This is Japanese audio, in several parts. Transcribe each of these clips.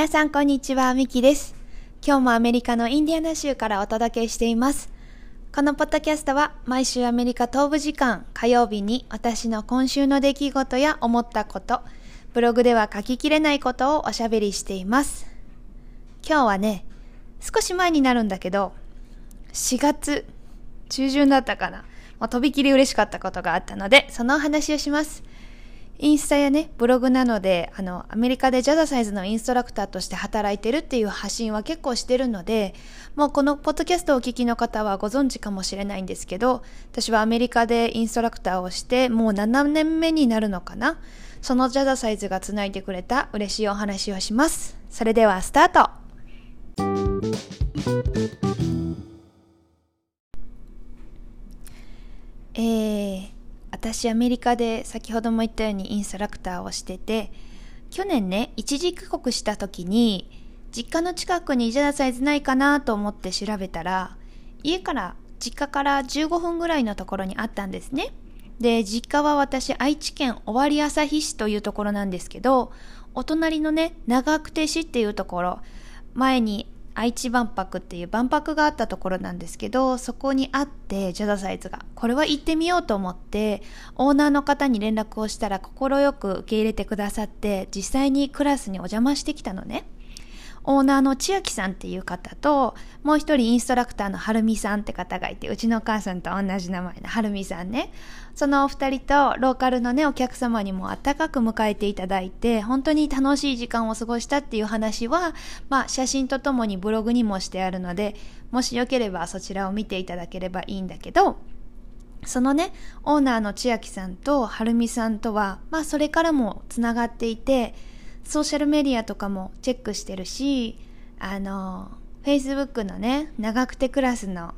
皆さんこんにちは、ミキです。今日もアメリカのインディアナ州からお届けしています。このポッドキャストは毎週アメリカ東部時間火曜日に私の今週の出来事や思ったこと、ブログでは書ききれないことをおしゃべりしています。今日はね、少し前になるんだけど、4月中旬だったかな。もうとびきり嬉しかったことがあったので、そのお話をします。インスタやね、ブログなので、あの、アメリカでジャザサイズのインストラクターとして働いてるっていう発信は結構してるので、もうこのポッドキャストをお聞きの方はご存知かもしれないんですけど、私はアメリカでインストラクターをして、もう7年目になるのかな？そのジャザサイズが繋いでくれた嬉しいお話をします。それではスタートえー、私アメリカで先ほども言ったようにインストラクターをしてて去年ね一時帰国した時に実家の近くにジャダサイズないかなと思って調べたら家から実家から15分ぐらいのところにあったんですね。で実家は私愛知県尾張旭市というところなんですけどお隣のね長久手市っていうところ前に愛知万博っていう万博があったところなんですけどそこにあってジャザサイズが。これは行ってみようと思ってオーナーの方に連絡をしたら快く受け入れてくださって実際にクラスにお邪魔してきたのね。オーナーの千秋さんっていう方と、もう一人インストラクターのはるみさんって方がいて、うちのお母さんと同じ名前のはるみさんね。そのお二人とローカルのね、お客様にも温かく迎えていただいて、本当に楽しい時間を過ごしたっていう話は、まあ写真とともにブログにもしてあるので、もしよければそちらを見ていただければいいんだけど、そのね、オーナーの千秋さんとはるみさんとは、まあそれからもつながっていて、ソーシャルメディアとかもチェックしてるし、あの、Facebook のね、長くてクラスの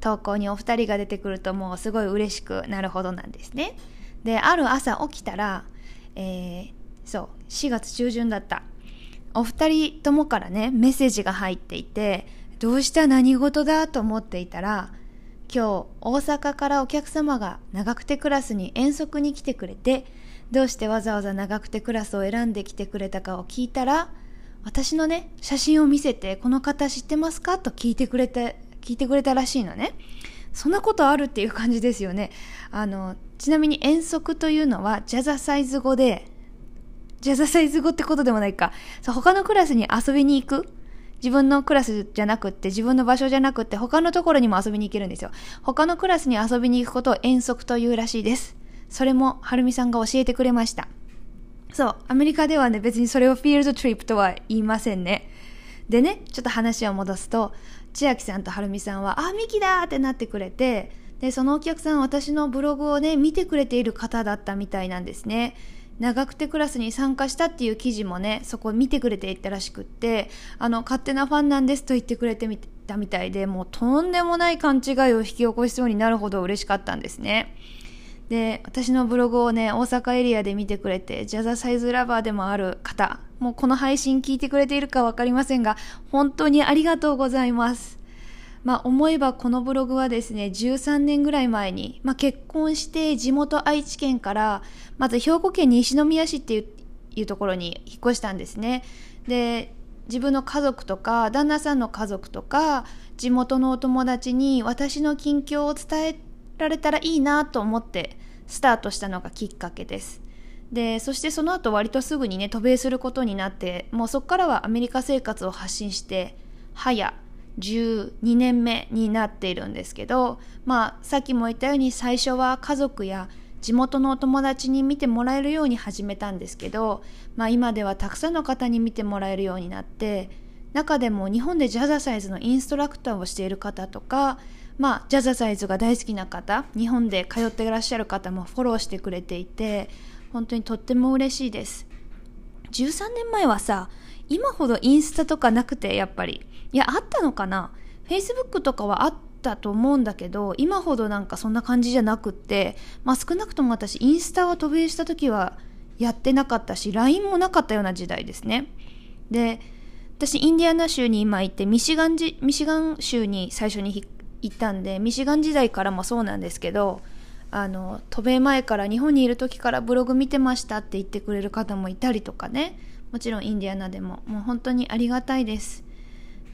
投稿にお二人が出てくるともうすごい嬉しくなるほどなんですね。で、ある朝起きたら、えー、そう、4月中旬だった。お二人ともからね、メッセージが入っていて、どうした何事だと思っていたら、今日大阪からお客様が長くてクラスに遠足に来てくれて、どうしてわざわざ長くてクラスを選んできてくれたかを聞いたら、私のね、写真を見せて、この方知ってますか？と聞いてくれて、聞いてくれたらしいのね。そんなことあるっていう感じですよね。あの、ちなみに遠足というのはジャザサイズ語で、ジャザサイズ語ってことでもないか。そう他のクラスに遊びに行く？自分のクラスじゃなくって、自分の場所じゃなくって、他のところにも遊びに行けるんですよ。他のクラスに遊びに行くことを遠足というらしいです。それもはるみさんが教えてくれました。そう、アメリカではね、別にそれをフィールドトリップとは言いませんね。でね、ちょっと話を戻すと、千秋さんとはるみさんは、あ、ミキだってなってくれて、で、そのお客さん、私のブログをね、見てくれている方だったみたいなんですね。長くてクラスに参加したっていう記事もね、そこ見てくれていたらしくって、あの、勝手なファンなんですと言ってくれてみたみたいで、もうとんでもない勘違いを引き起こしそうになるほど嬉しかったんですね。で、私のブログをね、大阪エリアで見てくれて、ジャザサイズラバーでもある方、もうこの配信聞いてくれているかわかりませんが、本当にありがとうございます。まあ思えばこのブログはですね、13年ぐらい前に、まあ結婚して地元愛知県から、まず兵庫県西宮市っていういうところに引っ越したんですね。で、自分の家族とか、旦那さんの家族とか、地元のお友達に私の近況を伝えられたらいいなと思ってスタートしたのがきっかけです。で、そしてその後割とすぐにね、渡米することになって、もうそこからはアメリカ生活を発信して、早12年目になっているんですけど、まあ、さっきも言ったように最初は家族や地元のお友達に見てもらえるように始めたんですけど、まあ今ではたくさんの方に見てもらえるようになって、中でも日本でジャザサイズのインストラクターをしている方とか、まあ、ジャザサイズが大好きな方、日本で通っていらっしゃる方もフォローしてくれていて、本当にとっても嬉しいです。13年前はさ、今ほどインスタとかなくて、やっぱり。いや、あったのかな ?Facebook とかはあったと思うんだけど、今ほどなんかそんな感じじゃなくって、まあ少なくとも私、インスタを渡米した時はやってなかったし、LINE もなかったような時代ですね。で、私、インディアナ州に今行って、ミシガン、ミシガン州に最初に行ったんでミシガン時代からもそうなんですけどあの渡米前から日本にいる時からブログ見てましたって言ってくれる方もいたりとかね。もちろんインディアナでも。もう本当にありがたいです。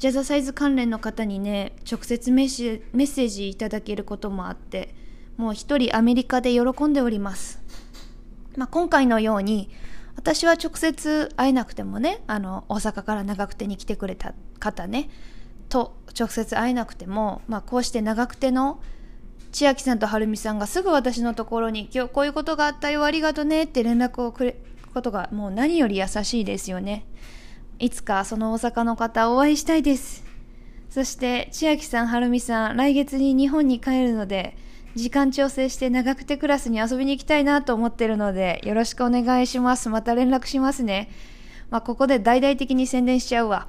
ジャザサイズ関連の方にね直接メッセージいただけることもあってもう一人アメリカで喜んでおります、まあ、今回のように私は直接会えなくてもねあの大阪から長久手に来てくれた方ねと直接会えなくても、まあ、こうして長久手の千秋さんとはるみさんがすぐ私のところに今日こういうことがあったよありがとねって連絡をくれることがもう何より優しいですよね。いつかその大阪の方お会いしたいです。そして千秋さんはるみさん来月に日本に帰るので時間調整して長くてクラスに遊びに行きたいなと思ってるのでよろしくお願いします。また連絡しますね。まあここで大々的に宣伝しちゃうわ。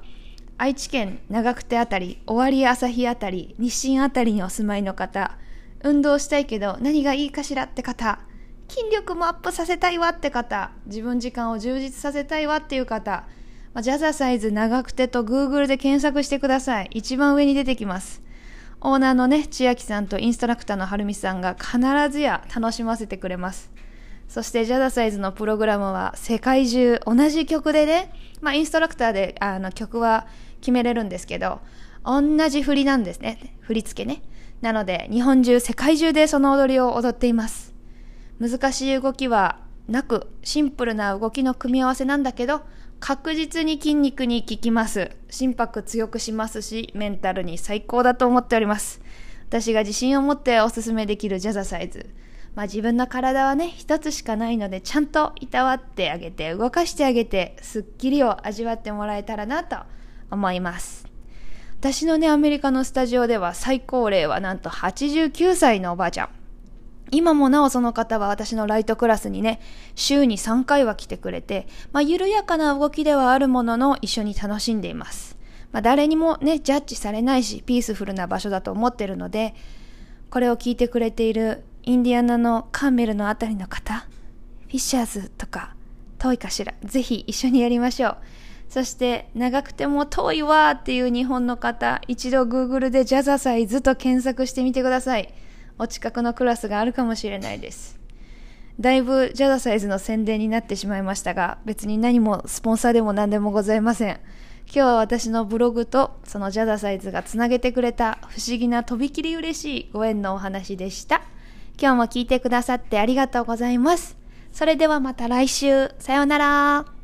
愛知県長久手あたり、尾張朝日あたり、日清あたりにお住まいの方、運動したいけど何がいいかしらって方、筋力もアップさせたいわって方、自分時間を充実させたいわっていう方、ジャザサイズ長くてと Google で検索してください。一番上に出てきます。オーナーのね、千秋さんとインストラクターのはるみさんが必ずや楽しませてくれます。そしてジャザサイズのプログラムは世界中同じ曲でね、まあインストラクターであの曲は決めれるんですけど、同じ振りなんですね。振り付けね。なので、日本中、世界中でその踊りを踊っています。難しい動きはなく、シンプルな動きの組み合わせなんだけど、確実に筋肉に効きます。心拍強くしますし、メンタルに最高だと思っております。私が自信を持っておすすめできるジャザサイズ。まあ自分の体はね、一つしかないので、ちゃんといたわってあげて、動かしてあげて、スッキリを味わってもらえたらなと思います。私のね、アメリカのスタジオでは最高齢はなんと89歳のおばあちゃん。今もなおその方は私のライトクラスにね、週に3回は来てくれて、まあ、緩やかな動きではあるものの一緒に楽しんでいます。まあ、誰にもね、ジャッジされないし、ピースフルな場所だと思ってるので、これを聞いてくれているインディアナのカーメルのあたりの方、フィッシャーズとか遠いかしら、ぜひ一緒にやりましょう。そして長くても遠いわっていう日本の方、一度 Google でジャザサイズと検索してみてください。お近くのクラスがあるかもしれないです。だいぶジャザサイズの宣伝になってしまいましたが、別に何もスポンサーでも何でもございません。今日は私のブログとそのジャザサイズがつなげてくれた不思議なとびきり嬉しいご縁のお話でした。今日も聞いてくださってありがとうございます。それではまた来週。さようなら。